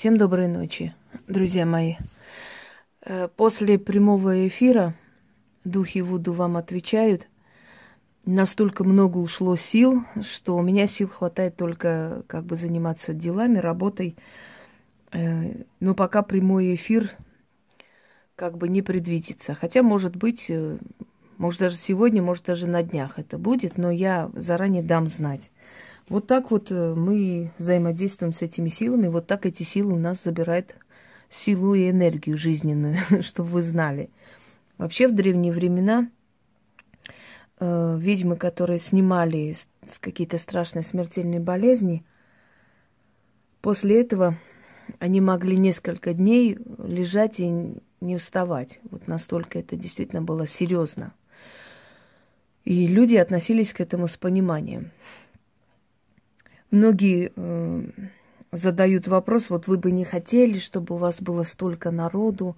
Всем доброй ночи, друзья мои. Э, после прямого эфира духи Вуду вам отвечают. Настолько много ушло сил, что у меня сил хватает только как бы заниматься делами, работой. Э, но пока прямой эфир как бы не предвидится. Хотя, может быть, э, может даже сегодня, может даже на днях это будет, но я заранее дам знать. Вот так вот э, мы взаимодействуем с этими силами, вот так эти силы у нас забирают силу и энергию жизненную, чтобы вы знали. Вообще в древние времена э, ведьмы, которые снимали с, какие-то страшные смертельные болезни, после этого они могли несколько дней лежать и не вставать. Вот настолько это действительно было серьезно. И люди относились к этому с пониманием. Многие э, задают вопрос, вот вы бы не хотели, чтобы у вас было столько народу,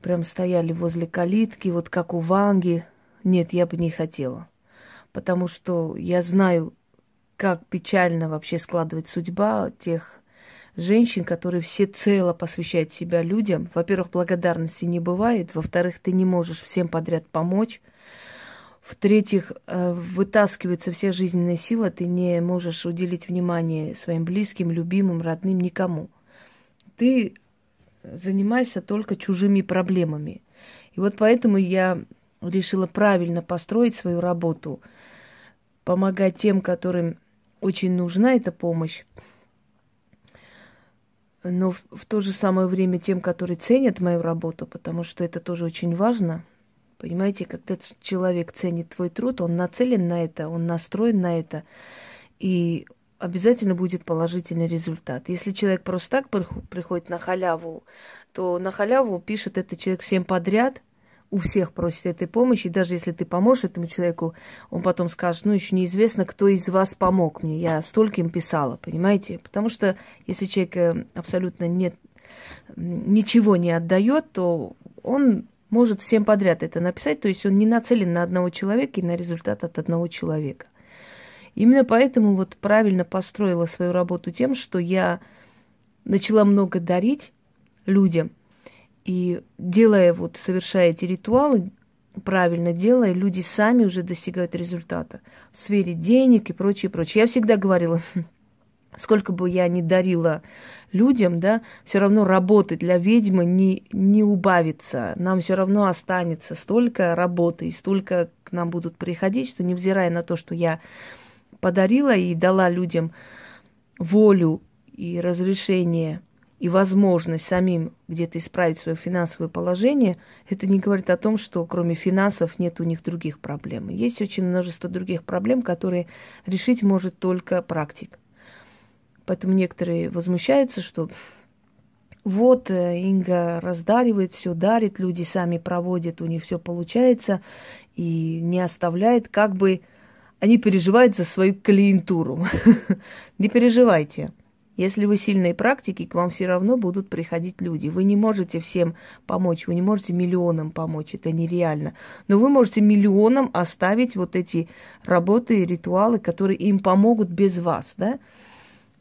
прям стояли возле калитки, вот как у Ванги. Нет, я бы не хотела. Потому что я знаю, как печально вообще складывает судьба тех женщин, которые всецело посвящают себя людям. Во-первых, благодарности не бывает. Во-вторых, ты не можешь всем подряд помочь. В-третьих, э, вытаскивается вся жизненная сила, ты не можешь уделить внимание своим близким, любимым, родным, никому. Ты занимаешься только чужими проблемами. И вот поэтому я решила правильно построить свою работу, помогать тем, которым очень нужна эта помощь, но в, в то же самое время тем, которые ценят мою работу, потому что это тоже очень важно – Понимаете, когда человек ценит твой труд, он нацелен на это, он настроен на это, и обязательно будет положительный результат. Если человек просто так приходит на халяву, то на халяву пишет этот человек всем подряд, у всех просит этой помощи, и даже если ты поможешь этому человеку, он потом скажет, ну, еще неизвестно, кто из вас помог мне, я столько им писала, понимаете? Потому что если человек э, абсолютно нет, ничего не отдает, то он может всем подряд это написать, то есть он не нацелен на одного человека и на результат от одного человека. Именно поэтому вот правильно построила свою работу тем, что я начала много дарить людям, и делая вот, совершая эти ритуалы, правильно делая, люди сами уже достигают результата в сфере денег и прочее, прочее. Я всегда говорила, сколько бы я ни дарила людям, да, все равно работы для ведьмы не, не убавится. Нам все равно останется столько работы и столько к нам будут приходить, что невзирая на то, что я подарила и дала людям волю и разрешение и возможность самим где-то исправить свое финансовое положение, это не говорит о том, что кроме финансов нет у них других проблем. Есть очень множество других проблем, которые решить может только практик. Поэтому некоторые возмущаются, что вот э, Инга раздаривает, все дарит, люди сами проводят, у них все получается и не оставляет, как бы они переживают за свою клиентуру. Не переживайте. Если вы сильные практики, к вам все равно будут приходить люди. Вы не можете всем помочь, вы не можете миллионам помочь, это нереально. Но вы можете миллионам оставить вот эти работы и ритуалы, которые им помогут без вас, да?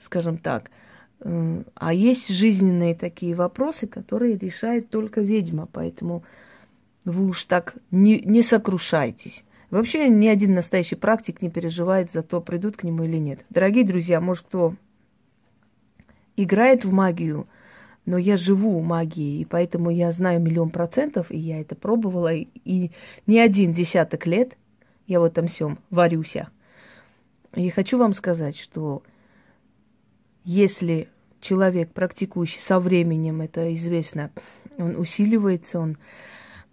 Скажем так. А есть жизненные такие вопросы, которые решает только ведьма, поэтому вы уж так не, не сокрушайтесь. Вообще ни один настоящий практик не переживает за то, придут к нему или нет. Дорогие друзья, может, кто играет в магию, но я живу магией, и поэтому я знаю миллион процентов, и я это пробовала, и, не один десяток лет я в этом всем варюся. И хочу вам сказать, что если человек, практикующий со временем, это известно, он усиливается, он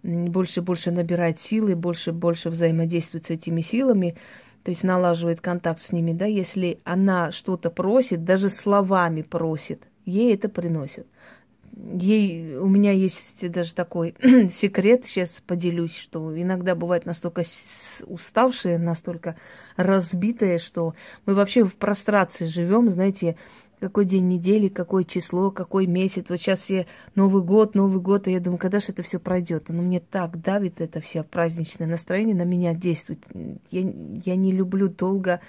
больше и больше набирает силы, больше и больше взаимодействует с этими силами, то есть налаживает контакт с ними, да, если она что-то просит, даже словами просит, ей это приносит. Ей, у меня есть даже такой секрет, сейчас поделюсь, что иногда бывает настолько уставшие, настолько разбитые, что мы вообще в прострации живем, знаете, какой день недели, какое число, какой месяц. Вот сейчас все Новый год, Новый год, и я думаю, когда же это все пройдет? Оно мне так давит, это все праздничное настроение на меня действует. Я, я не люблю долго,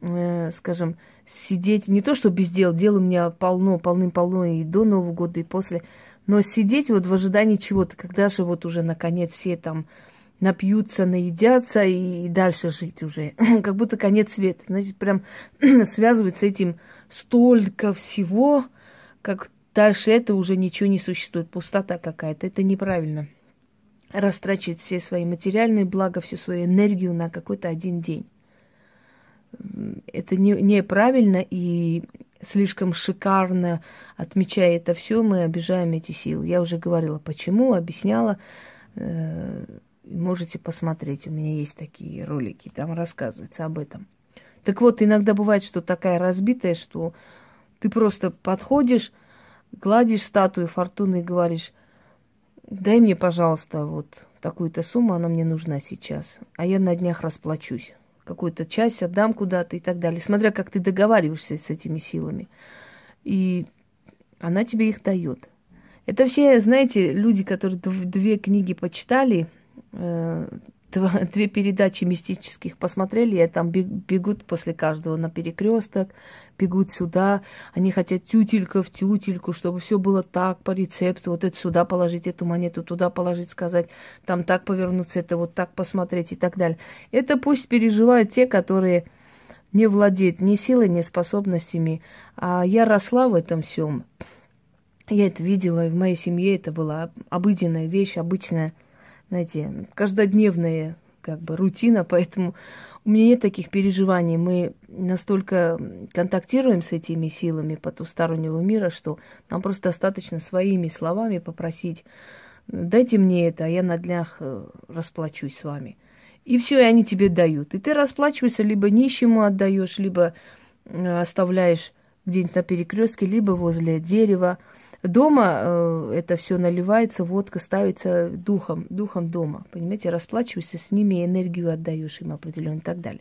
э, скажем, сидеть, не то что без дел, дел у меня полно, полным-полно и до Нового года, и после, но сидеть вот в ожидании чего-то, когда же вот уже наконец все там напьются, наедятся и, и дальше жить уже. как будто конец света. Значит, прям связывать с этим столько всего, как дальше это уже ничего не существует. Пустота какая-то. Это неправильно. Растрачивать все свои материальные блага, всю свою энергию на какой-то один день. Это не, неправильно и слишком шикарно, отмечая это все, мы обижаем эти силы. Я уже говорила, почему, объясняла. Э, можете посмотреть, у меня есть такие ролики, там рассказывается об этом. Так вот, иногда бывает, что такая разбитая, что ты просто подходишь, гладишь статую фортуны и говоришь, дай мне, пожалуйста, вот такую-то сумму, она мне нужна сейчас, а я на днях расплачусь. Какую-то часть отдам куда-то и так далее, смотря как ты договариваешься с этими силами. И она тебе их дает. Это все, знаете, люди, которые две книги почитали, Э, две передачи мистических посмотрели, и там бегут после каждого на перекресток, бегут сюда, они хотят тютелька в тютельку, чтобы все было так по рецепту, вот это сюда положить, эту монету туда положить, сказать, там так повернуться, это вот так посмотреть и так далее. Это пусть переживают те, которые не владеют ни силой, ни способностями. А я росла в этом всем. Я это видела, и в моей семье это была обыденная вещь, обычная знаете, каждодневная как бы рутина, поэтому у меня нет таких переживаний. Мы настолько контактируем с этими силами потустороннего мира, что нам просто достаточно своими словами попросить, дайте мне это, а я на днях э, расплачусь с вами. И все, и они тебе дают. И ты расплачиваешься, либо нищему отдаешь, либо э, оставляешь где-нибудь на перекрестке, либо возле дерева. Дома э, это все наливается, водка ставится духом, духом дома. Понимаете, расплачиваешься с ними, энергию отдаешь им определенно и так далее.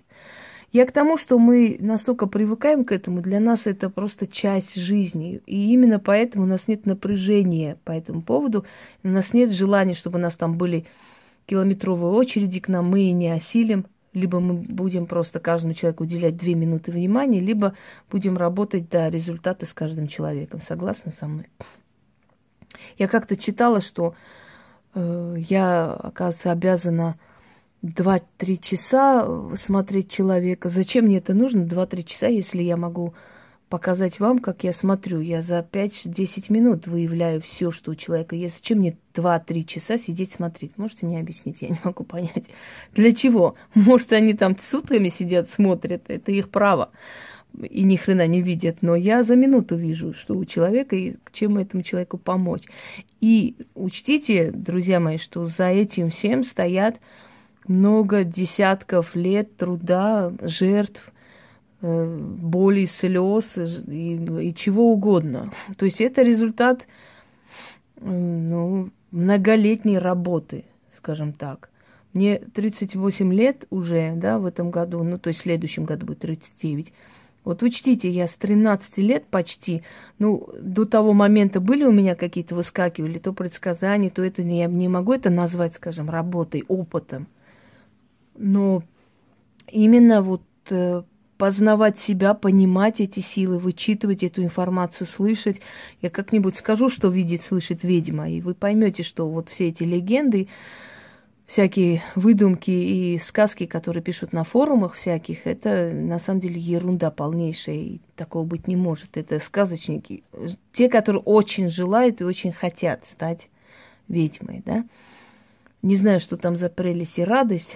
Я к тому, что мы настолько привыкаем к этому, для нас это просто часть жизни. И именно поэтому у нас нет напряжения по этому поводу, у нас нет желания, чтобы у нас там были километровые очереди к нам, мы и не осилим либо мы будем просто каждому человеку уделять две минуты внимания, либо будем работать до результата с каждым человеком. Согласны со мной? Я как-то читала, что э, я, оказывается, обязана 2-3 часа смотреть человека. Зачем мне это нужно 2-3 часа, если я могу показать вам, как я смотрю. Я за 5-10 минут выявляю все, что у человека есть. Зачем мне 2-3 часа сидеть смотреть? Можете мне объяснить? Я не могу понять. Для чего? Может, они там сутками сидят, смотрят. Это их право. И ни хрена не видят. Но я за минуту вижу, что у человека и чем этому человеку помочь. И учтите, друзья мои, что за этим всем стоят много десятков лет труда, жертв, боли, слез и, и чего угодно. То есть это результат ну, многолетней работы, скажем так. Мне 38 лет уже, да, в этом году, ну, то есть в следующем году будет 39. Вот учтите, я с 13 лет почти, ну, до того момента были у меня какие-то выскакивали, то предсказания, то это, я не могу это назвать, скажем, работой, опытом. Но именно вот э, познавать себя, понимать эти силы, вычитывать эту информацию, слышать. Я как-нибудь скажу, что видит, слышит ведьма, и вы поймете, что вот все эти легенды, всякие выдумки и сказки, которые пишут на форумах всяких, это на самом деле ерунда полнейшая, и такого быть не может. Это сказочники, те, которые очень желают и очень хотят стать ведьмой, да. Не знаю, что там за прелесть и радость.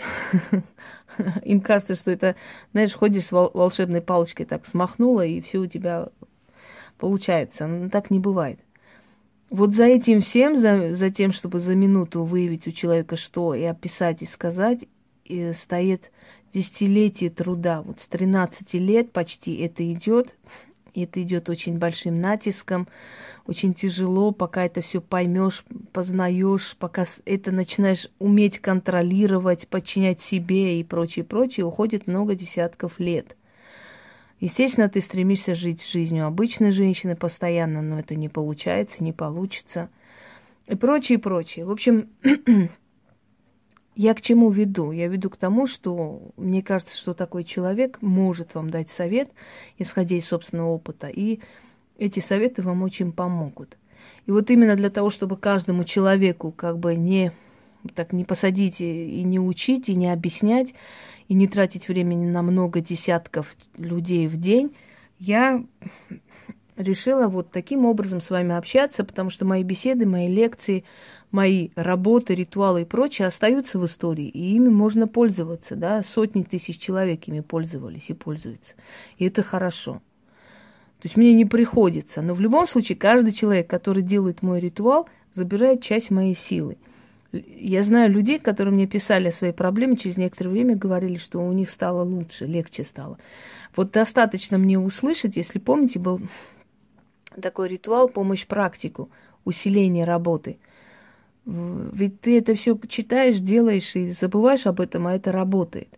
Им кажется, что это, знаешь, ходишь с волшебной палочкой, так смахнула, и все у тебя получается. Но так не бывает. Вот за этим всем, за, за тем, чтобы за минуту выявить у человека что и описать и сказать, и стоит десятилетие труда. Вот с 13 лет почти это идет. И это идет очень большим натиском, очень тяжело, пока это все поймешь, познаешь, пока это начинаешь уметь контролировать, подчинять себе и прочее, прочее, уходит много десятков лет. Естественно, ты стремишься жить жизнью обычной женщины постоянно, но это не получается, не получится. И прочее, прочее. В общем, я к чему веду? Я веду к тому, что мне кажется, что такой человек может вам дать совет, исходя из собственного опыта, и эти советы вам очень помогут. И вот именно для того, чтобы каждому человеку как бы не так не посадить и не учить, и не объяснять, и не тратить времени на много десятков людей в день, я решила вот таким образом с вами общаться, потому что мои беседы, мои лекции, мои работы, ритуалы и прочее остаются в истории, и ими можно пользоваться, да, сотни тысяч человек ими пользовались и пользуются. И это хорошо. То есть мне не приходится. Но в любом случае каждый человек, который делает мой ритуал, забирает часть моей силы. Я знаю людей, которые мне писали о своей проблеме, через некоторое время говорили, что у них стало лучше, легче стало. Вот достаточно мне услышать, если помните, был такой ритуал помощь практику, усиление работы. Ведь ты это все читаешь, делаешь и забываешь об этом, а это работает.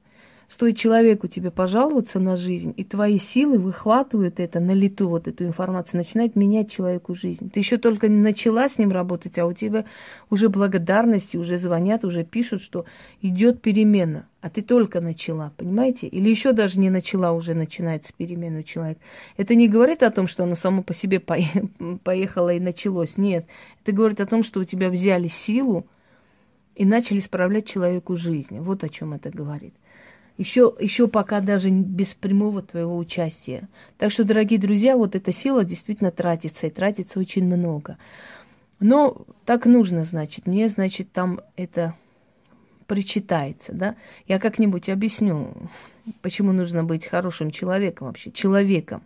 Стоит человеку тебе пожаловаться на жизнь, и твои силы выхватывают это на лету, вот эту информацию, начинает менять человеку жизнь. Ты еще только начала с ним работать, а у тебя уже благодарности, уже звонят, уже пишут, что идет перемена, а ты только начала, понимаете? Или еще даже не начала, уже начинается перемена у человека. Это не говорит о том, что оно само по себе поехало и началось. Нет, это говорит о том, что у тебя взяли силу и начали справлять человеку жизнь. Вот о чем это говорит. Еще, еще пока даже без прямого твоего участия. Так что, дорогие друзья, вот эта сила действительно тратится, и тратится очень много. Но так нужно, значит. Мне, значит, там это причитается, да. Я как-нибудь объясню, почему нужно быть хорошим человеком вообще, человеком.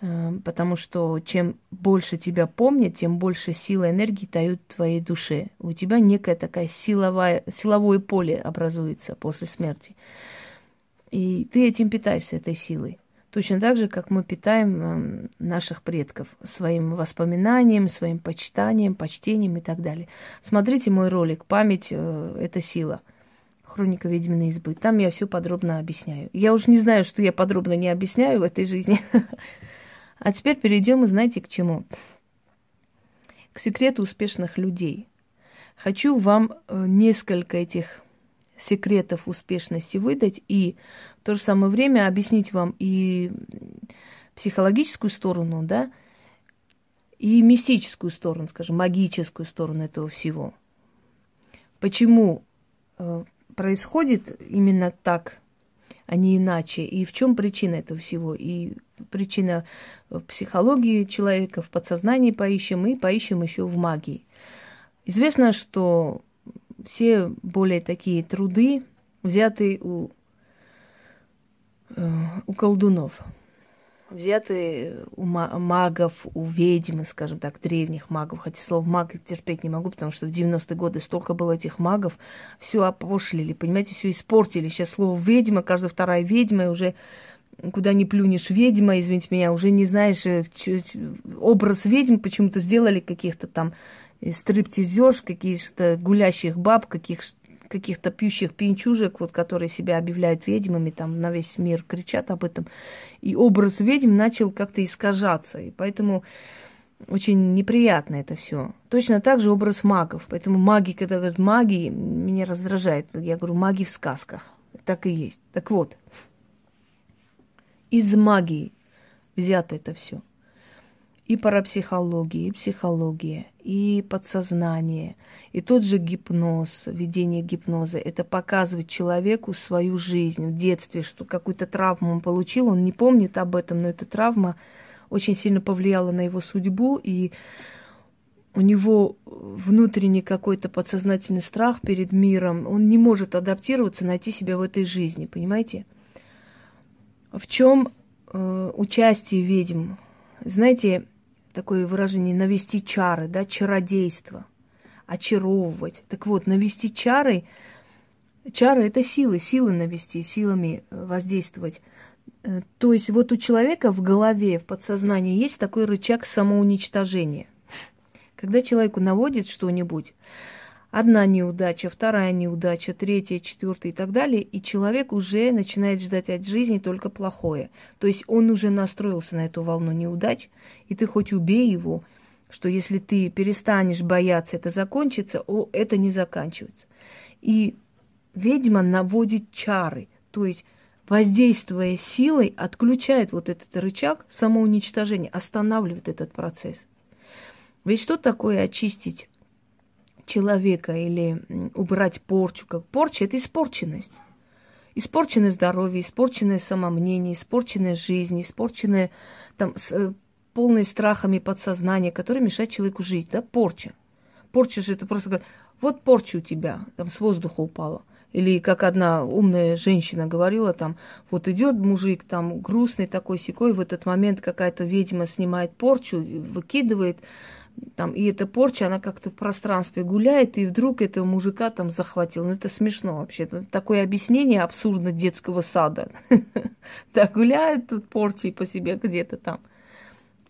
Эм, потому что чем больше тебя помнят, тем больше силы энергии дают твоей душе. У тебя некая такая силовая, силовое поле образуется после смерти. И ты этим питаешься, этой силой. Точно так же, как мы питаем эм, наших предков своим воспоминанием, своим почитанием, почтением и так далее. Смотрите мой ролик «Память э, – это сила». Хроника ведьминой избы. Там я все подробно объясняю. Я уже не знаю, что я подробно не объясняю в этой жизни. А теперь перейдем, знаете, к чему? К секрету успешных людей. Хочу вам э, несколько этих секретов успешности выдать и в то же самое время объяснить вам и психологическую сторону, да, и мистическую сторону, скажем, магическую сторону этого всего. Почему э, происходит именно так, а не иначе, и в чем причина этого всего, и причина в психологии человека, в подсознании поищем и поищем еще в магии. Известно, что все более такие труды взяты у, э, у колдунов, взяты у магов, у ведьм, скажем так, древних магов. Хотя слово маг терпеть не могу, потому что в 90-е годы столько было этих магов, все опошлили, понимаете, все испортили. Сейчас слово ведьма, каждая вторая ведьма, уже куда не плюнешь ведьма, извините меня, уже не знаешь, э, образ ведьм почему-то сделали каких-то там э, стриптизерш, каких-то гулящих баб, каких, каких-то пьющих пинчужек, вот, которые себя объявляют ведьмами, там на весь мир кричат об этом. И образ ведьм начал как-то искажаться. И поэтому очень неприятно это все. Точно так же образ магов. Поэтому маги, когда говорят маги, меня раздражает. Я говорю, маги в сказках. Так и есть. Так вот, из магии взято это все. И парапсихология, и психология, и подсознание, и тот же гипноз, ведение гипноза. Это показывает человеку свою жизнь в детстве, что какую-то травму он получил, он не помнит об этом, но эта травма очень сильно повлияла на его судьбу, и у него внутренний какой-то подсознательный страх перед миром, он не может адаптироваться, найти себя в этой жизни, понимаете? В чем э, участие ведьм? Знаете, такое выражение навести чары, да, чародейство, очаровывать. Так вот, навести чары, чары это силы, силы навести, силами э, воздействовать. Э, то есть вот у человека в голове, в подсознании есть такой рычаг самоуничтожения. Когда человеку наводит что-нибудь, одна неудача, вторая неудача, третья, четвертая и так далее, и человек уже начинает ждать от жизни только плохое. То есть он уже настроился на эту волну неудач, и ты хоть убей его, что если ты перестанешь бояться, это закончится, о, это не заканчивается. И ведьма наводит чары, то есть воздействуя силой, отключает вот этот рычаг самоуничтожения, останавливает этот процесс. Ведь что такое очистить человека или убрать порчу? Как порча – это испорченность. Испорченное здоровье, испорченное самомнение, испорченная жизнь, испорченное там, с, э, полное страхами подсознание, которое мешает человеку жить, да, порча. Порча же это просто вот порча у тебя, там с воздуха упала. Или как одна умная женщина говорила, там, вот идет мужик, там, грустный такой секой, в этот момент какая-то ведьма снимает порчу, выкидывает, там, и эта порча, она как-то в пространстве гуляет, и вдруг этого мужика там захватил. Ну, это смешно вообще. Это такое объяснение абсурдно детского сада. Так гуляет тут порчей по себе где-то там.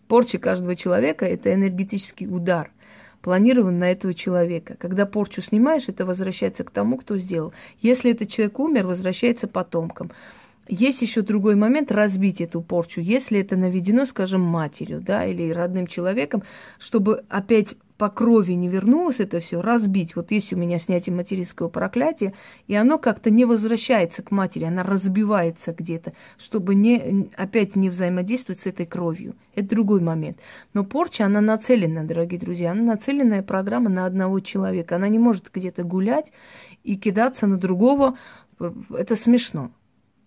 Порча каждого человека – это энергетический удар – планирован на этого человека. Когда порчу снимаешь, это возвращается к тому, кто сделал. Если этот человек умер, возвращается потомкам. Есть еще другой момент разбить эту порчу, если это наведено, скажем, матерью, да, или родным человеком, чтобы опять по крови не вернулось это все, разбить. Вот есть у меня снятие материнского проклятия, и оно как-то не возвращается к матери, она разбивается где-то, чтобы не, опять не взаимодействовать с этой кровью. Это другой момент. Но порча, она нацелена, дорогие друзья, она нацеленная программа на одного человека. Она не может где-то гулять и кидаться на другого. Это смешно.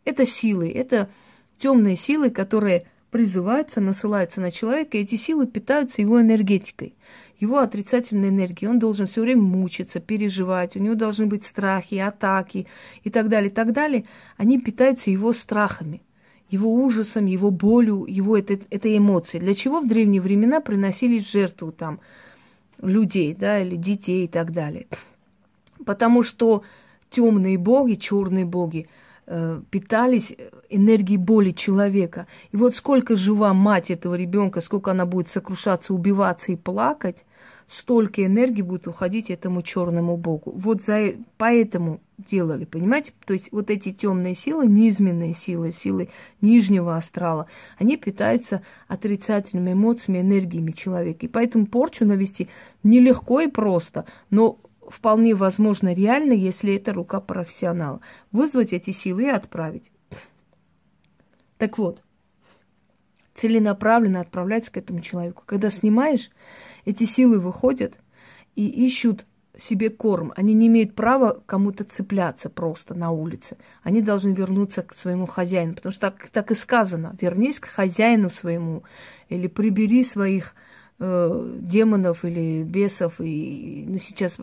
Это силы, это темные силы, которые призываются, насылаются на человека, и эти силы питаются его энергетикой его отрицательной энергии. Он должен все время мучиться, переживать, у него должны быть страхи, атаки и так далее, и так далее. Они питаются его страхами, его ужасом, его болью, его этой, этой эмоцией. Для чего в древние времена приносили жертву там людей, да, или детей и так далее. Потому что темные боги, черные боги, питались энергией боли человека. И вот сколько жива мать этого ребенка, сколько она будет сокрушаться, убиваться и плакать, столько энергии будет уходить этому черному богу. Вот за поэтому делали, понимаете? То есть вот эти темные силы, низменные силы, силы нижнего астрала, они питаются отрицательными эмоциями, энергиями человека. И поэтому порчу навести нелегко и просто, но вполне возможно реально, если это рука профессионала. Вызвать эти силы и отправить. Так вот, целенаправленно отправляется к этому человеку. Когда снимаешь, эти силы выходят и ищут себе корм. Они не имеют права кому-то цепляться просто на улице. Они должны вернуться к своему хозяину, потому что так, так и сказано. Вернись к хозяину своему или прибери своих э, демонов или бесов. И, ну, сейчас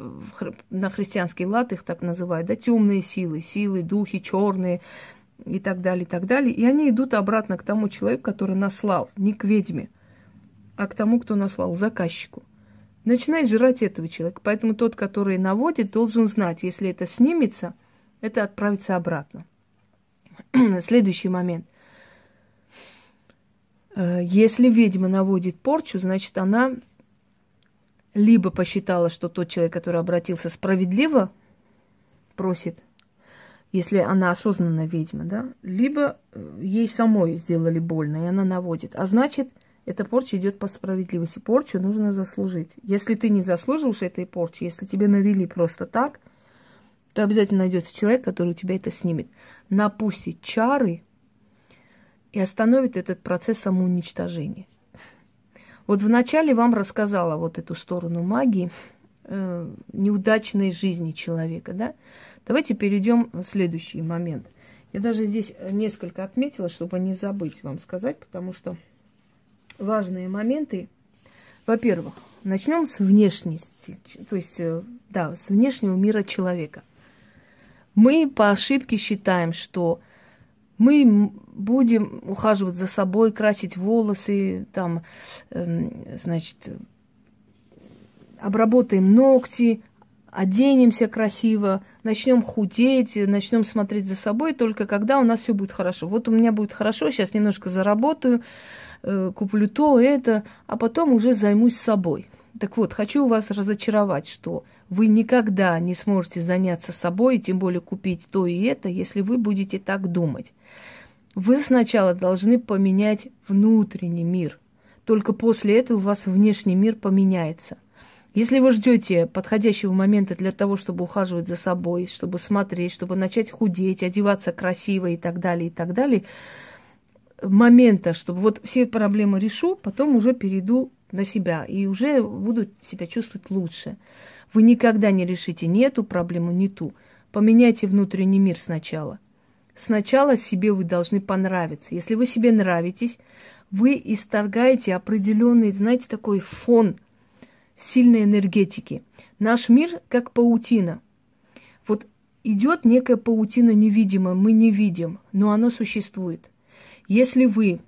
на христианский лад их так называют, да, темные силы, силы, духи черные и так далее, и так далее. И они идут обратно к тому человеку, который наслал, не к ведьме а к тому, кто наслал, заказчику. Начинает жрать этого человека. Поэтому тот, который наводит, должен знать, если это снимется, это отправится обратно. Следующий момент. Э, если ведьма наводит порчу, значит, она либо посчитала, что тот человек, который обратился, справедливо просит, если она осознанно ведьма, да, либо э, ей самой сделали больно, и она наводит. А значит, эта порча идет по справедливости. Порчу нужно заслужить. Если ты не заслуживаешь этой порчи, если тебе навели просто так, то обязательно найдется человек, который у тебя это снимет. Напустит чары и остановит этот процесс самоуничтожения. Вот вначале вам рассказала вот эту сторону магии, э, неудачной жизни человека, да? Давайте перейдем в следующий момент. Я даже здесь несколько отметила, чтобы не забыть вам сказать, потому что важные моменты. Во-первых, начнем с внешности, то есть, э, да, с внешнего мира человека. Мы по ошибке считаем, что мы будем ухаживать за собой, красить волосы, там, э, значит, обработаем ногти, оденемся красиво, начнем худеть, начнем смотреть за собой, только когда у нас все будет хорошо. Вот у меня будет хорошо, сейчас немножко заработаю, Э, куплю то, это, а потом уже займусь собой. Так вот, хочу вас разочаровать, что вы никогда не сможете заняться собой, тем более купить то и это, если вы будете так думать. Вы сначала должны поменять внутренний мир. Только после этого у вас внешний мир поменяется. Если вы ждете подходящего момента для того, чтобы ухаживать за собой, чтобы смотреть, чтобы начать худеть, одеваться красиво и так далее, и так далее, момента, чтобы вот все проблемы решу, потом уже перейду на себя и уже буду себя чувствовать лучше. Вы никогда не решите ни эту проблему, ни ту. Поменяйте внутренний мир сначала. Сначала себе вы должны понравиться. Если вы себе нравитесь, вы исторгаете определенный, знаете, такой фон сильной энергетики. Наш мир как паутина. Вот идет некая паутина невидимая, мы не видим, но оно существует. Если вы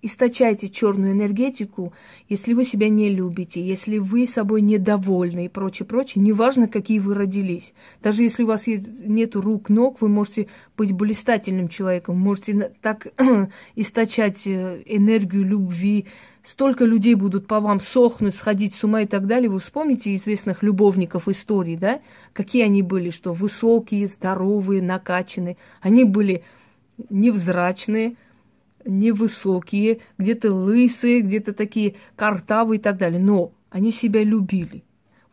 источаете черную энергетику, если вы себя не любите, если вы собой недовольны и прочее, прочее, неважно, какие вы родились. Даже если у вас нет рук, ног, вы можете быть блистательным человеком, можете так источать э, энергию любви. Столько людей будут по вам сохнуть, сходить с ума и так далее. Вы вспомните известных любовников истории, да? Какие они были, что высокие, здоровые, накачанные. Они были невзрачные, невысокие, где-то лысые, где-то такие картавые и так далее. Но они себя любили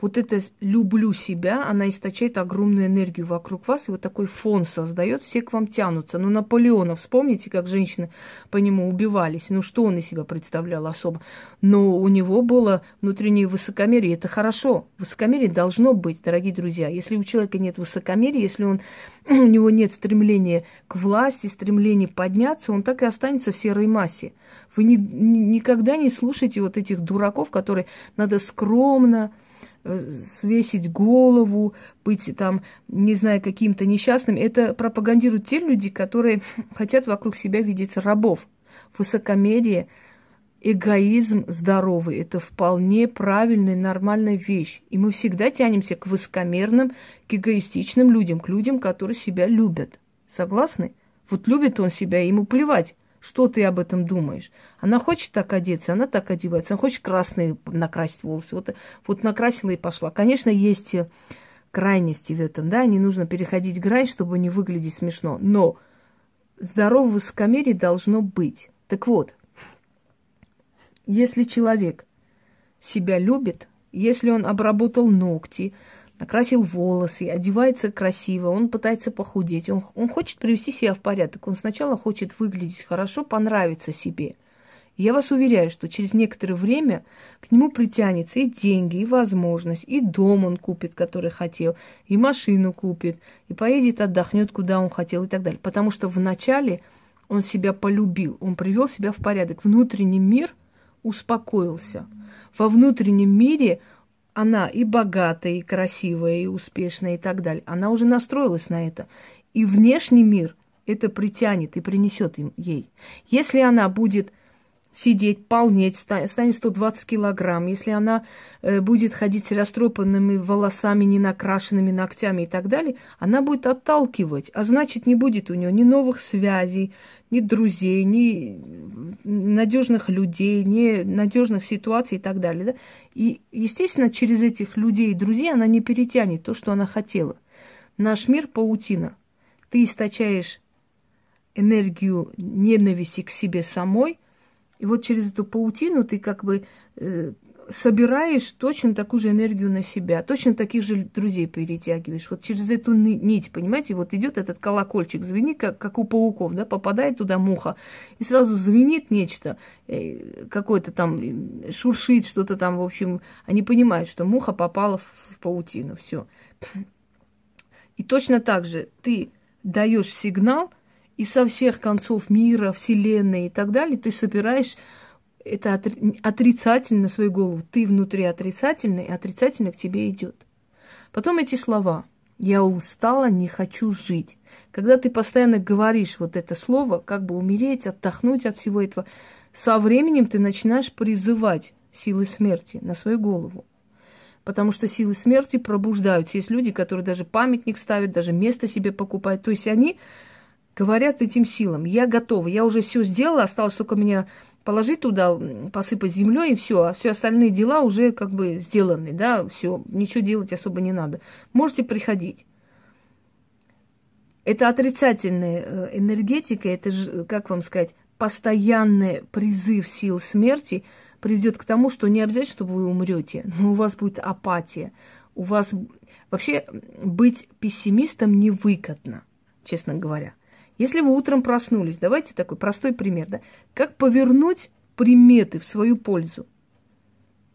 вот это «люблю себя», она источает огромную энергию вокруг вас, и вот такой фон создает, все к вам тянутся. Ну, Наполеона, вспомните, как женщины по нему убивались. Ну, что он из себя представлял особо? Но у него было внутреннее высокомерие, это хорошо. Высокомерие должно быть, дорогие друзья. Если у человека нет высокомерия, если он, у него нет стремления к власти, стремления подняться, он так и останется в серой массе. Вы ни, ни, никогда не слушайте вот этих дураков, которые надо скромно, свесить голову, быть там, не знаю, каким-то несчастным. Это пропагандируют те люди, которые хотят вокруг себя видеть рабов. Высокомерие, эгоизм здоровый – это вполне правильная, нормальная вещь. И мы всегда тянемся к высокомерным, к эгоистичным людям, к людям, которые себя любят. Согласны? Вот любит он себя, ему плевать что ты об этом думаешь? Она хочет так одеться, она так одевается. Она хочет красные накрасить волосы. Вот, вот накрасила и пошла. Конечно, есть э, крайности в этом, да, не нужно переходить грань, чтобы не выглядеть смешно. Но здоровое высокомерие должно быть. Так вот, если человек себя любит, если он обработал ногти, накрасил волосы, одевается красиво, он пытается похудеть, он, он хочет привести себя в порядок, он сначала хочет выглядеть хорошо, понравиться себе. я вас уверяю, что через некоторое время к нему притянется и деньги, и возможность, и дом он купит, который хотел, и машину купит, и поедет, отдохнет, куда он хотел и так далее. Потому что вначале он себя полюбил, он привел себя в порядок. Внутренний мир успокоился. Во внутреннем мире она и богатая, и красивая, и успешная, и так далее. Она уже настроилась на это. И внешний мир это притянет и принесет им, ей. Если она будет сидеть, полнеть, станет 120 килограмм, если она э, будет ходить с растрепанными волосами, не накрашенными ногтями и так далее, она будет отталкивать, а значит, не будет у нее ни новых связей, ни друзей, ни надежных людей, ни надежных ситуаций и так далее. Да? И, естественно, через этих людей и друзей она не перетянет то, что она хотела. Наш мир паутина. Ты источаешь энергию ненависти к себе самой – и вот через эту паутину ты как бы э, собираешь точно такую же энергию на себя, точно таких же друзей перетягиваешь. Вот через эту нить, понимаете, вот идет этот колокольчик, звенит, как, как у пауков, да, попадает туда муха, и сразу звенит нечто, э, какое-то там э, шуршит, что-то там, в общем, они понимают, что муха попала в, паутину, все. И точно так же ты даешь сигнал – и со всех концов мира, Вселенной и так далее, ты собираешь это отрицательно на свою голову. Ты внутри отрицательный, и отрицательно к тебе идет. Потом эти слова. Я устала, не хочу жить. Когда ты постоянно говоришь вот это слово, как бы умереть, отдохнуть от всего этого, со временем ты начинаешь призывать силы смерти на свою голову. Потому что силы смерти пробуждаются. Есть люди, которые даже памятник ставят, даже место себе покупают. То есть они говорят этим силам, я готова, я уже все сделала, осталось только меня положить туда, посыпать землей и все, а все остальные дела уже как бы сделаны, да, все, ничего делать особо не надо. Можете приходить. Это отрицательная э, энергетика, это, как вам сказать, постоянный призыв сил смерти приведет к тому, что не обязательно, чтобы вы умрете, но у вас будет апатия. У вас вообще быть пессимистом невыгодно, честно говоря. Если вы утром проснулись, давайте такой простой пример, да, как повернуть приметы в свою пользу.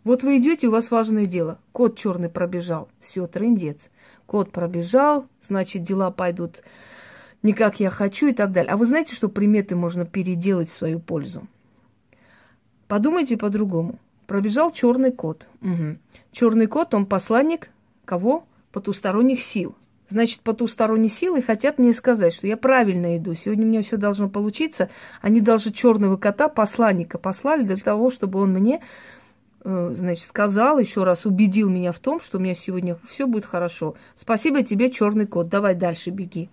Вот вы идете, у вас важное дело. Кот черный пробежал. Все, трендец. Кот пробежал, значит, дела пойдут не как я хочу и так далее. А вы знаете, что приметы можно переделать в свою пользу? Подумайте по-другому. Пробежал черный кот. Угу. Черный кот, он посланник кого? Потусторонних сил. Значит, потусторонние силы хотят мне сказать, что я правильно иду. Сегодня у меня все должно получиться. Они даже черного кота, посланника, послали для того, чтобы он мне, э, значит, сказал, еще раз убедил меня в том, что у меня сегодня все будет хорошо. Спасибо тебе, черный кот. Давай дальше беги.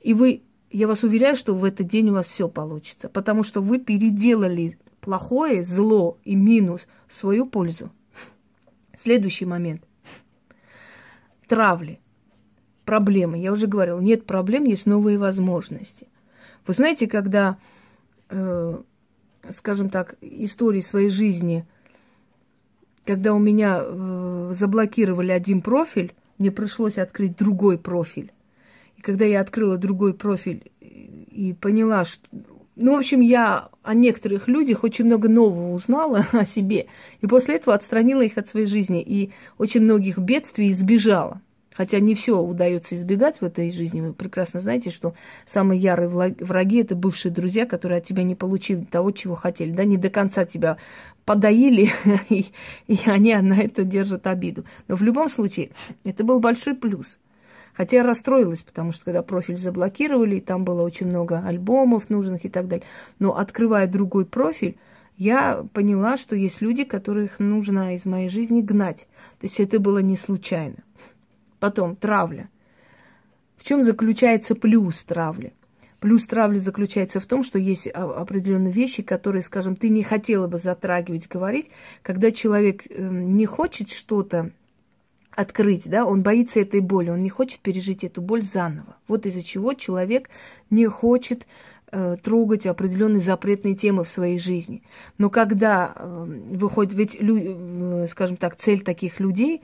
И вы, я вас уверяю, что в этот день у вас все получится, потому что вы переделали плохое, зло и минус в свою пользу. Следующий момент. Травли. Проблемы. Я уже говорила, нет проблем, есть новые возможности. Вы знаете, когда, э, скажем так, истории своей жизни, когда у меня э, заблокировали один профиль, мне пришлось открыть другой профиль когда я открыла другой профиль и поняла, что... Ну, в общем, я о некоторых людях очень много нового узнала о себе. И после этого отстранила их от своей жизни. И очень многих бедствий избежала. Хотя не все удается избегать в этой жизни. Вы прекрасно знаете, что самые ярые враги это бывшие друзья, которые от тебя не получили того, чего хотели. Да, не до конца тебя подоили, и, и они на это держат обиду. Но в любом случае, это был большой плюс. Хотя я расстроилась, потому что когда профиль заблокировали, там было очень много альбомов нужных и так далее. Но открывая другой профиль, я поняла, что есть люди, которых нужно из моей жизни гнать. То есть это было не случайно. Потом травля. В чем заключается плюс травли? Плюс травли заключается в том, что есть определенные вещи, которые, скажем, ты не хотела бы затрагивать, говорить. Когда человек эм, не хочет что-то открыть, да, он боится этой боли, он не хочет пережить эту боль заново. Вот из-за чего человек не хочет э, трогать определенные запретные темы в своей жизни. Но когда э, выходит, ведь, э, скажем так, цель таких людей,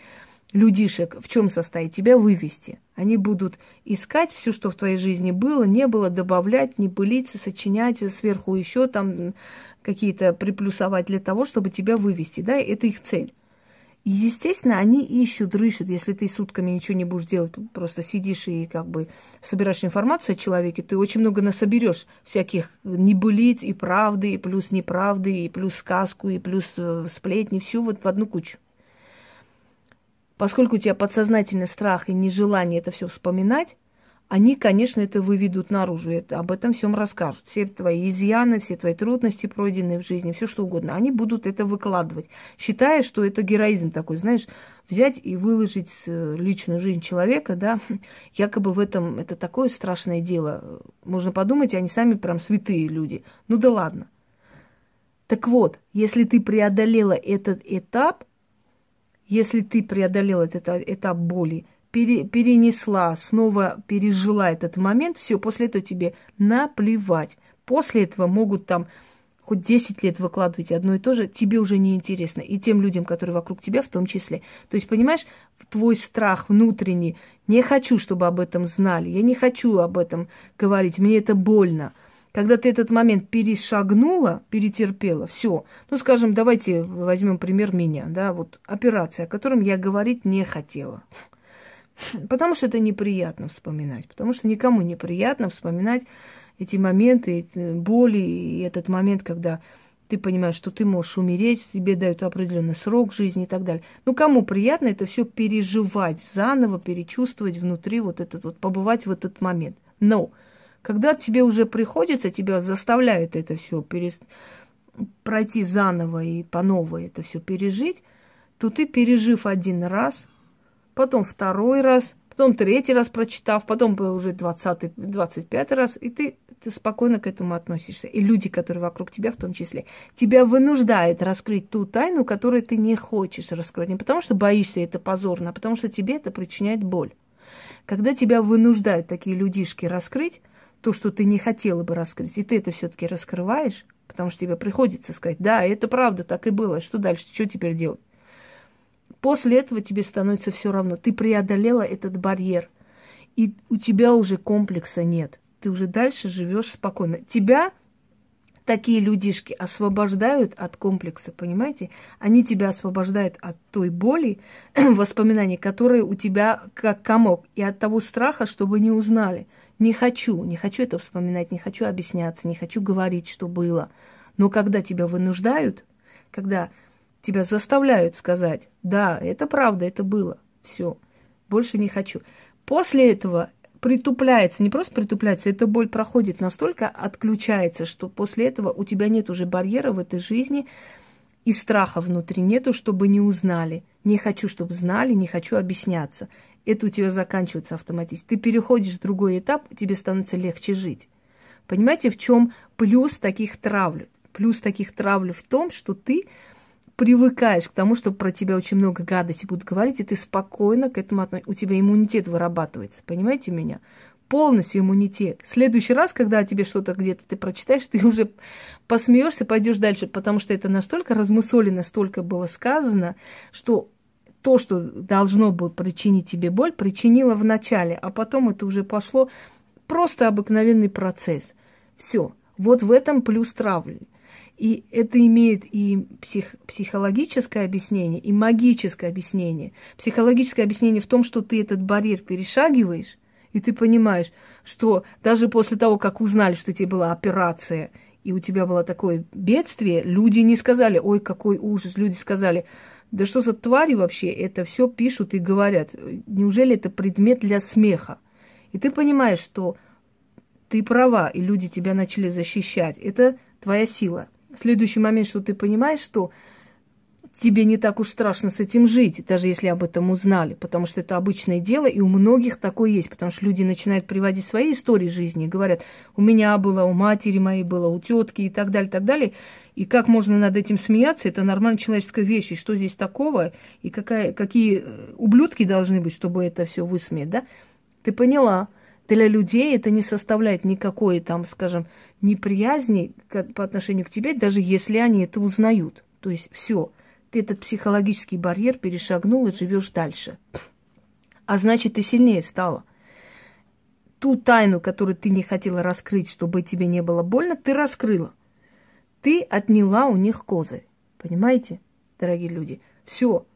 людишек, в чем состоит? Тебя вывести. Они будут искать все, что в твоей жизни было, не было, добавлять, не пылиться, сочинять сверху еще там какие-то приплюсовать для того, чтобы тебя вывести, да, это их цель. И, естественно, они ищут, рыщут. Если ты сутками ничего не будешь делать, просто сидишь и как бы собираешь информацию о человеке, ты очень много насоберешь всяких небылиц и правды, и плюс неправды, и плюс сказку, и плюс э, сплетни, всю вот в одну кучу. Поскольку у тебя подсознательный страх и нежелание это все вспоминать, они, конечно, это выведут наружу, это, об этом всем расскажут. Все твои изъяны, все твои трудности, пройденные в жизни, все что угодно, они будут это выкладывать, считая, что это героизм такой, знаешь, взять и выложить э, личную жизнь человека, да, якобы в этом это такое страшное дело. Можно подумать, они сами прям святые люди. Ну да ладно. Так вот, если ты преодолела этот этап, если ты преодолела этот этап боли, пере, перенесла, снова пережила этот момент, все, после этого тебе наплевать. После этого могут там хоть 10 лет выкладывать одно и то же, тебе уже не интересно. И тем людям, которые вокруг тебя в том числе. То есть, понимаешь, твой страх внутренний, не хочу, чтобы об этом знали, я не хочу об этом говорить, мне это больно. Когда ты этот момент перешагнула, перетерпела, все. Ну, скажем, давайте возьмем пример меня, да, вот операция, о котором я говорить не хотела. Потому что это неприятно вспоминать. Потому что никому неприятно вспоминать эти моменты, боли и этот момент, когда ты понимаешь, что ты можешь умереть, тебе дают определенный срок жизни и так далее. Ну, кому приятно это все переживать заново, перечувствовать внутри вот этот вот, побывать в этот момент. Но когда тебе уже приходится, тебя заставляет это все перес... пройти заново и по новой это все пережить, то ты, пережив один раз, потом второй раз, потом третий раз прочитав, потом уже двадцатый, двадцать пятый раз, и ты, ты спокойно к этому относишься. И люди, которые вокруг тебя в том числе, тебя вынуждает раскрыть ту тайну, которую ты не хочешь раскрыть. Не потому что боишься это позорно, а потому что тебе это причиняет боль. Когда тебя вынуждают такие людишки раскрыть, то, что ты не хотела бы раскрыть, и ты это все-таки раскрываешь, потому что тебе приходится сказать, да, это правда, так и было, что дальше, что теперь делать? После этого тебе становится все равно. Ты преодолела этот барьер, и у тебя уже комплекса нет. Ты уже дальше живешь спокойно. Тебя такие людишки освобождают от комплекса, понимаете? Они тебя освобождают от той боли, воспоминаний, которые у тебя как комок, и от того страха, чтобы не узнали. Не хочу, не хочу это вспоминать, не хочу объясняться, не хочу говорить, что было. Но когда тебя вынуждают, когда тебя заставляют сказать, да, это правда, это было, все, больше не хочу. После этого притупляется, не просто притупляется, эта боль проходит настолько, отключается, что после этого у тебя нет уже барьера в этой жизни, и страха внутри нету, чтобы не узнали. Не хочу, чтобы знали, не хочу объясняться. Это у тебя заканчивается автоматически. Ты переходишь в другой этап, тебе становится легче жить. Понимаете, в чем плюс таких травль? Плюс таких травль в том, что ты привыкаешь к тому, что про тебя очень много гадости будут говорить, и ты спокойно к этому относишься. У тебя иммунитет вырабатывается, понимаете меня? Полностью иммунитет. В следующий раз, когда тебе что-то где-то ты прочитаешь, ты уже посмеешься, пойдешь дальше, потому что это настолько размусолено, столько было сказано, что то, что должно было причинить тебе боль, причинило в начале, а потом это уже пошло просто обыкновенный процесс. Все. Вот в этом плюс травли. И это имеет и псих, психологическое объяснение, и магическое объяснение. Психологическое объяснение в том, что ты этот барьер перешагиваешь, и ты понимаешь, что даже после того, как узнали, что тебе была операция, и у тебя было такое бедствие, люди не сказали, ой, какой ужас, люди сказали, да что за твари вообще, это все пишут и говорят, неужели это предмет для смеха? И ты понимаешь, что ты права, и люди тебя начали защищать. Это твоя сила следующий момент, что ты понимаешь, что тебе не так уж страшно с этим жить, даже если об этом узнали, потому что это обычное дело, и у многих такое есть, потому что люди начинают приводить свои истории жизни и говорят, у меня было, у матери моей было, у тетки и так далее, так далее. И как можно над этим смеяться, это нормальная человеческая вещь, и что здесь такого, и какая, какие э, ублюдки должны быть, чтобы это все высмеять, да? Ты поняла, для людей это не составляет никакой, там, скажем, неприязни по отношению к тебе, даже если они это узнают. То есть все, ты этот психологический барьер перешагнул и живешь дальше. А значит, ты сильнее стала. Ту тайну, которую ты не хотела раскрыть, чтобы тебе не было больно, ты раскрыла. Ты отняла у них козырь. Понимаете, дорогие люди? Все,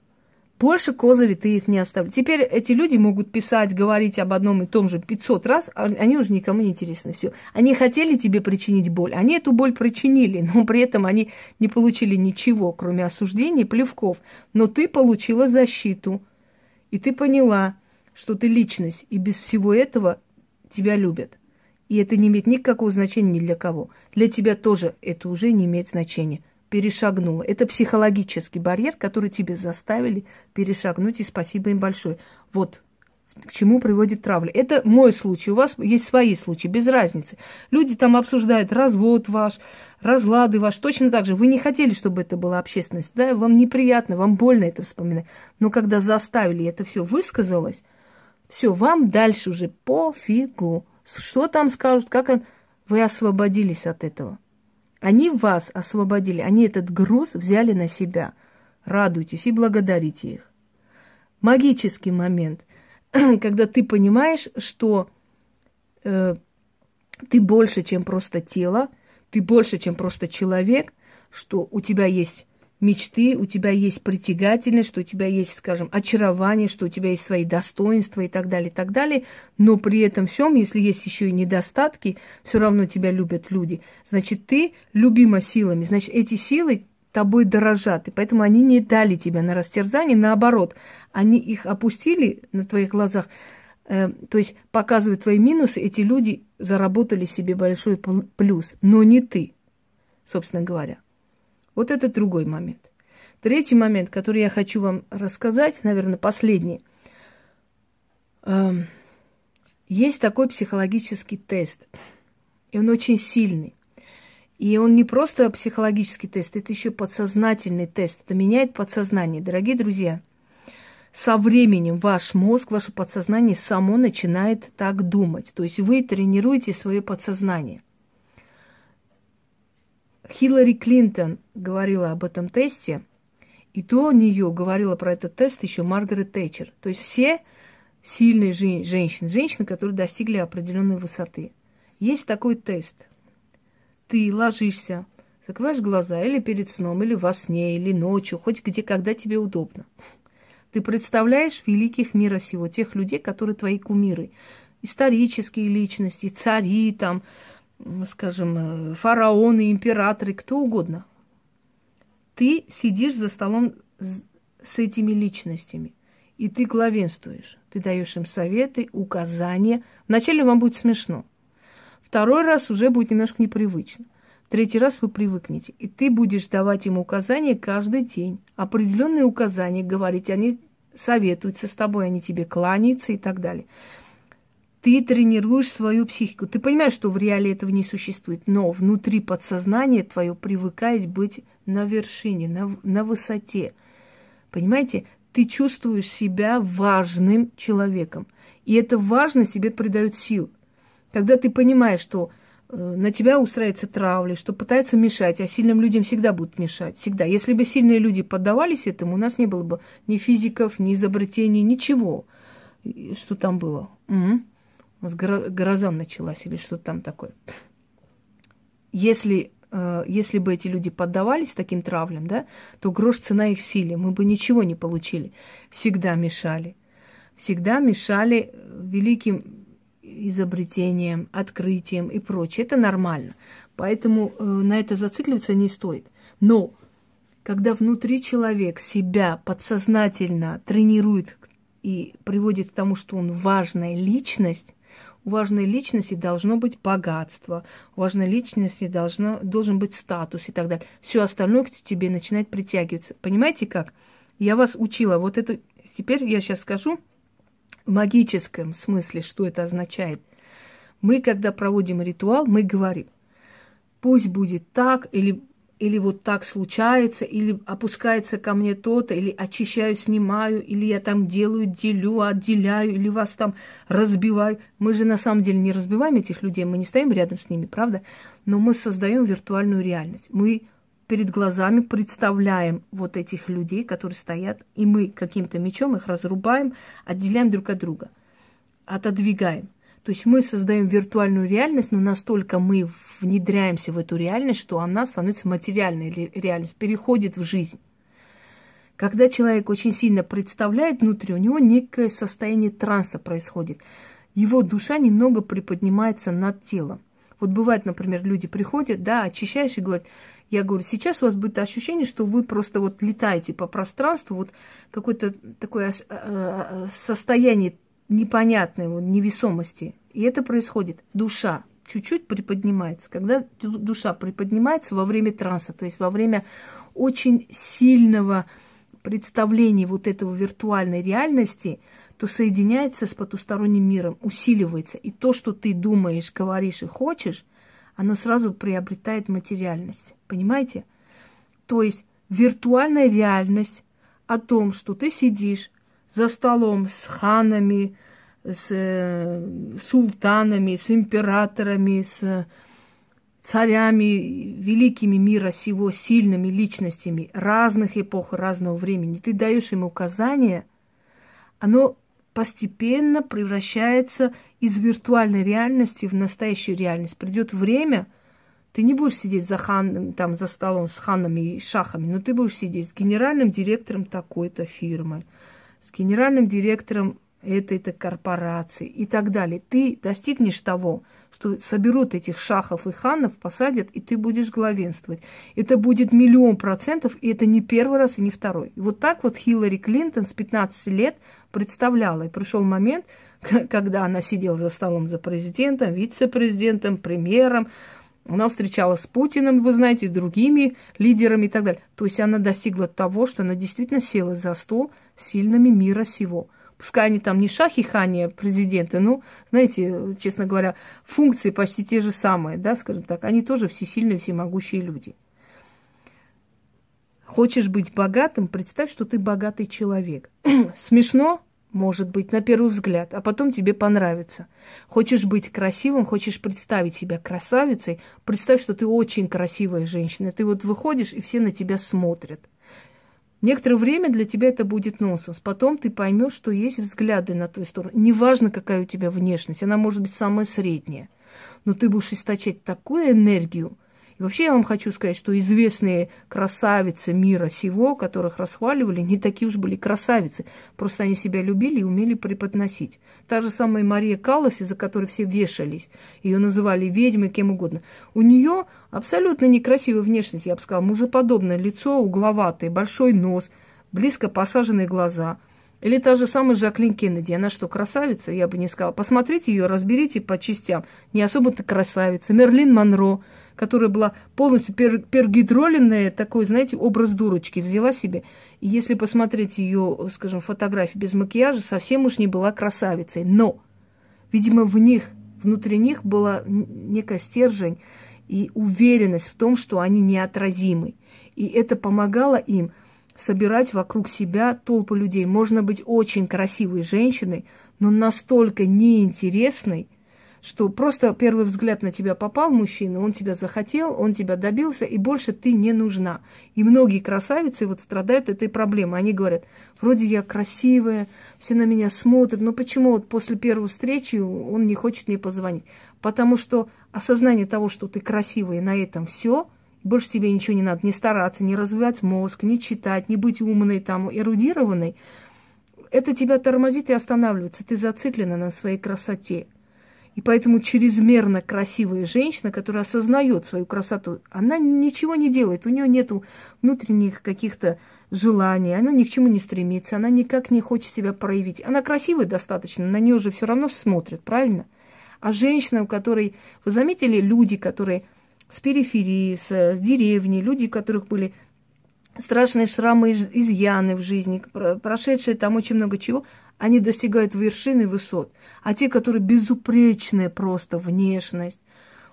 больше козыри ты их не оставляешь. Теперь эти люди могут писать, говорить об одном и том же 500 раз, а они уже никому не интересны. Все. Они хотели тебе причинить боль, они эту боль причинили, но при этом они не получили ничего, кроме осуждений, плевков. Но ты получила защиту, и ты поняла, что ты личность, и без всего этого тебя любят. И это не имеет никакого значения ни для кого. Для тебя тоже это уже не имеет значения перешагнула. Это психологический барьер, который тебе заставили перешагнуть, и спасибо им большое. Вот к чему приводит травля. Это мой случай. У вас есть свои случаи, без разницы. Люди там обсуждают развод ваш, разлады ваш. Точно так же. Вы не хотели, чтобы это была общественность. Да? Вам неприятно, вам больно это вспоминать. Но когда заставили, это все высказалось, все, вам дальше уже пофигу. Что там скажут, как он... Вы освободились от этого. Они вас освободили, они этот груз взяли на себя. Радуйтесь и благодарите их. Магический момент, когда ты понимаешь, что э, ты больше, чем просто тело, ты больше, чем просто человек, что у тебя есть мечты, у тебя есть притягательность, что у тебя есть, скажем, очарование, что у тебя есть свои достоинства и так далее, и так далее. Но при этом всем, если есть еще и недостатки, все равно тебя любят люди. Значит, ты любима силами. Значит, эти силы тобой дорожат, и поэтому они не дали тебя на растерзание, наоборот, они их опустили на твоих глазах, э, то есть показывают твои минусы, эти люди заработали себе большой плюс, но не ты, собственно говоря. Вот это другой момент. Третий момент, который я хочу вам рассказать, наверное, последний. Эм, есть такой психологический тест, и он очень сильный. И он не просто психологический тест, это еще подсознательный тест. Это меняет подсознание. Дорогие друзья, со временем ваш мозг, ваше подсознание само начинает так думать. То есть вы тренируете свое подсознание – Хиллари Клинтон говорила об этом тесте, и до нее говорила про этот тест еще Маргарет Тэтчер. То есть все сильные жен- женщины, женщины, которые достигли определенной высоты. Есть такой тест. Ты ложишься, закрываешь глаза или перед сном, или во сне, или ночью, хоть где, когда тебе удобно. Ты представляешь великих мира сего, тех людей, которые твои кумиры. Исторические личности, цари, там, скажем, э, фараоны, императоры, кто угодно. Ты сидишь за столом с этими личностями, и ты главенствуешь. Ты даешь им советы, указания. Вначале вам будет смешно. Второй раз уже будет немножко непривычно. Третий раз вы привыкнете. И ты будешь давать им указания каждый день. Определенные указания говорить. Они советуются с тобой, они тебе кланяются и так далее. Ты тренируешь свою психику. Ты понимаешь, что в реале этого не существует, но внутри подсознания твое привыкает быть на вершине, на, на высоте. Понимаете, ты чувствуешь себя важным человеком. И эта важность тебе придает сил. Когда ты понимаешь, что Э, на тебя устраивается травли, что пытается мешать, а сильным людям всегда будут мешать. Всегда. Если бы сильные люди поддавались этому, у нас не было бы ни физиков, ни изобретений, ничего. Что там было? Угу. У нас гроза началась или что там такое. Если, э, если бы эти люди поддавались таким травлям, да, то грош цена их силе, мы бы ничего не получили. Всегда мешали. Всегда мешали великим изобретением, открытием и прочее. Это нормально. Поэтому э, на это зацикливаться не стоит. Но когда внутри человек себя подсознательно тренирует и приводит к тому, что он важная личность, у важной личности должно быть богатство, у важной личности должно, должен быть статус и так далее. Все остальное к тебе начинает притягиваться. Понимаете как? Я вас учила. Вот это теперь я сейчас скажу, в магическом смысле, что это означает. Мы, когда проводим ритуал, мы говорим, пусть будет так, или, или вот так случается, или опускается ко мне то-то, или очищаю, снимаю, или я там делаю, делю, отделяю, или вас там разбиваю. Мы же на самом деле не разбиваем этих людей, мы не стоим рядом с ними, правда? Но мы создаем виртуальную реальность. Мы перед глазами представляем вот этих людей, которые стоят, и мы каким-то мечом их разрубаем, отделяем друг от друга, отодвигаем. То есть мы создаем виртуальную реальность, но настолько мы внедряемся в эту реальность, что она становится материальной реальностью, переходит в жизнь. Когда человек очень сильно представляет внутри, у него некое состояние транса происходит. Его душа немного приподнимается над телом. Вот бывает, например, люди приходят, да, очищаешь и говорят, я говорю, сейчас у вас будет ощущение, что вы просто вот летаете по пространству, вот какое-то такое э, э, состояние непонятной вот, невесомости. И это происходит. Душа чуть-чуть приподнимается. Когда душа приподнимается во время транса, то есть во время очень сильного представления вот этого виртуальной реальности, то соединяется с потусторонним миром, усиливается. И то, что ты думаешь, говоришь и хочешь, оно сразу приобретает материальность. Понимаете? То есть виртуальная реальность о том, что ты сидишь за столом с ханами, с э, султанами, с императорами, с царями, великими мира сего, сильными личностями разных эпох, разного времени. Ты даешь им указания, оно постепенно превращается из виртуальной реальности в настоящую реальность. Придет время, ты не будешь сидеть за, хан, там, за столом с ханами и шахами, но ты будешь сидеть с генеральным директором такой-то фирмы, с генеральным директором этой-то корпорации и так далее. Ты достигнешь того, что соберут этих шахов и ханов, посадят, и ты будешь главенствовать. Это будет миллион процентов, и это не первый раз и не второй. И вот так вот Хиллари Клинтон с 15 лет представляла. И пришел момент, когда она сидела за столом за президентом, вице-президентом, премьером, она встречалась с Путиным, вы знаете, другими лидерами и так далее. То есть она достигла того, что она действительно села за стол сильными мира сего. Пускай они там не шахи хани, президенты, ну, знаете, честно говоря, функции почти те же самые, да, скажем так. Они тоже всесильные, всемогущие люди. Хочешь быть богатым, представь, что ты богатый человек. Смешно? может быть, на первый взгляд, а потом тебе понравится. Хочешь быть красивым, хочешь представить себя красавицей, представь, что ты очень красивая женщина. Ты вот выходишь, и все на тебя смотрят. Некоторое время для тебя это будет нонсенс. Потом ты поймешь, что есть взгляды на твою сторону. Неважно, какая у тебя внешность, она может быть самая средняя. Но ты будешь источать такую энергию, вообще я вам хочу сказать, что известные красавицы мира сего, которых расхваливали, не такие уж были красавицы. Просто они себя любили и умели преподносить. Та же самая Мария Каллас, из-за которой все вешались. Ее называли ведьмой, кем угодно. У нее абсолютно некрасивая внешность, я бы сказала, мужеподобное лицо, угловатое, большой нос, близко посаженные глаза – или та же самая Жаклин Кеннеди. Она что, красавица? Я бы не сказала. Посмотрите ее, разберите по частям. Не особо-то красавица. Мерлин Монро которая была полностью пер пергидроленная, такой, знаете, образ дурочки взяла себе. И если посмотреть ее, скажем, фотографии без макияжа, совсем уж не была красавицей. Но, видимо, в них, внутри них была некая стержень и уверенность в том, что они неотразимы. И это помогало им собирать вокруг себя толпу людей. Можно быть очень красивой женщиной, но настолько неинтересной, что просто первый взгляд на тебя попал мужчина, он тебя захотел, он тебя добился, и больше ты не нужна. И многие красавицы вот страдают этой проблемой. Они говорят, вроде я красивая, все на меня смотрят, но почему вот после первой встречи он не хочет мне позвонить? Потому что осознание того, что ты красивая, и на этом все, больше тебе ничего не надо, не стараться, не развивать мозг, не читать, не быть умной, там, эрудированной, это тебя тормозит и останавливается. Ты зациклена на своей красоте. И поэтому чрезмерно красивая женщина, которая осознает свою красоту, она ничего не делает, у нее нет внутренних каких-то желаний, она ни к чему не стремится, она никак не хочет себя проявить. Она красивая достаточно, на нее уже все равно смотрят, правильно? А женщина, у которой, вы заметили, люди, которые с периферии, с, с деревни, люди, у которых были страшные шрамы, изъяны в жизни, прошедшие там очень много чего, они достигают вершины высот. А те, которые безупречная просто внешность,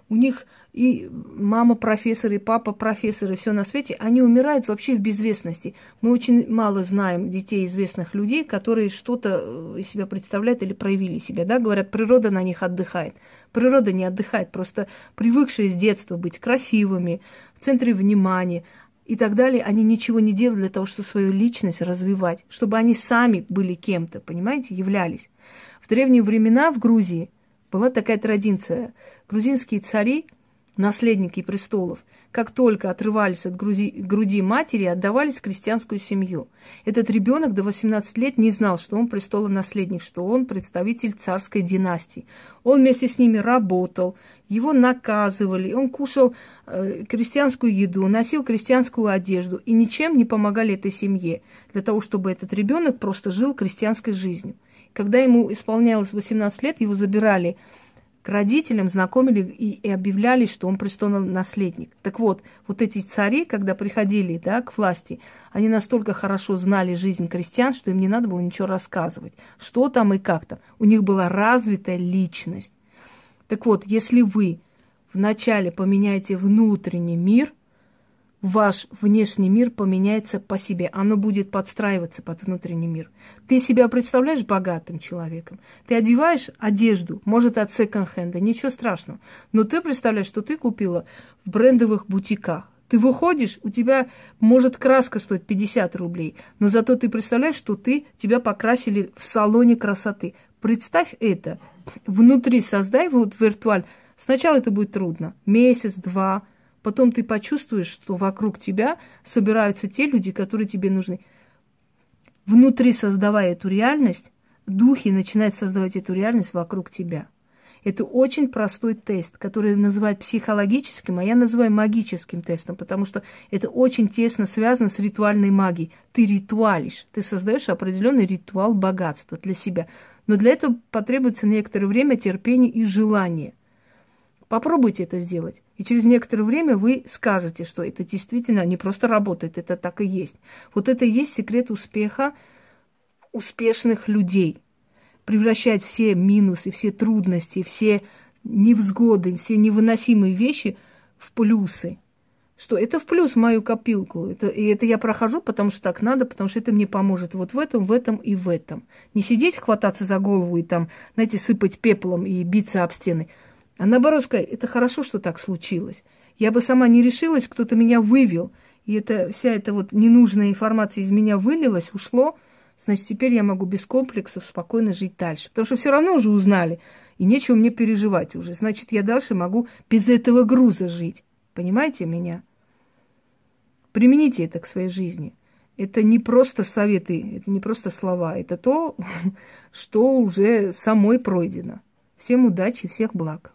у них и мама профессор, и папа профессор, и все на свете, они умирают вообще в безвестности. Мы очень мало знаем детей известных людей, которые что-то э, из себя представляют или проявили себя. Да? Говорят, природа на них отдыхает. Природа не отдыхает, просто привыкшие с детства быть красивыми, в центре внимания, и так далее, они ничего не делают для того, чтобы свою личность развивать, чтобы они сами были кем-то, понимаете, являлись. В древние времена в Грузии была такая традиция. Грузинские цари, наследники престолов, как только отрывались от груди, груди матери, отдавались в крестьянскую семью. Этот ребенок до 18 лет не знал, что он престолонаследник, что он представитель царской династии. Он вместе с ними работал, его наказывали, он кушал э, крестьянскую еду, носил крестьянскую одежду и ничем не помогали этой семье для того, чтобы этот ребенок просто жил крестьянской жизнью. Когда ему исполнялось 18 лет, его забирали родителям, знакомили и, и объявляли, что он престолный наследник. Так вот, вот эти цари, когда приходили да, к власти, они настолько хорошо знали жизнь крестьян, что им не надо было ничего рассказывать, что там и как там. У них была развитая личность. Так вот, если вы вначале поменяете внутренний мир, ваш внешний мир поменяется по себе. Оно будет подстраиваться под внутренний мир. Ты себя представляешь богатым человеком. Ты одеваешь одежду, может, от секонд-хенда, ничего страшного. Но ты представляешь, что ты купила в брендовых бутиках. Ты выходишь, у тебя может краска стоить 50 рублей, но зато ты представляешь, что ты, тебя покрасили в салоне красоты. Представь это внутри создай вот виртуаль. Сначала это будет трудно, месяц, два, потом ты почувствуешь, что вокруг тебя собираются те люди, которые тебе нужны. Внутри создавая эту реальность, духи начинают создавать эту реальность вокруг тебя. Это очень простой тест, который называют психологическим, а я называю магическим тестом, потому что это очень тесно связано с ритуальной магией. Ты ритуалишь, ты создаешь определенный ритуал богатства для себя. Но для этого потребуется некоторое время терпения и желания. Попробуйте это сделать. И через некоторое время вы скажете, что это действительно не просто работает, это так и есть. Вот это и есть секрет успеха успешных людей. Превращать все минусы, все трудности, все невзгоды, все невыносимые вещи в плюсы. что это в плюс мою копилку. Это, и это я прохожу, потому что так надо, потому что это мне поможет вот в этом, в этом и в этом. Не сидеть, хвататься за голову и там, знаете, сыпать пеплом и биться об стены. А наоборот сказать, это хорошо, что так случилось. Я бы сама не решилась, кто-то меня вывел. И это, вся эта вот ненужная информация из меня вылилась, ушло. Значит, теперь я могу без комплексов спокойно жить дальше. Потому что все равно уже узнали. И нечего мне переживать уже. Значит, я дальше могу без этого груза жить. Понимаете меня? Примените это к своей жизни. Это не просто советы, это не просто слова, это то, что уже самой пройдено. Всем удачи, всех благ.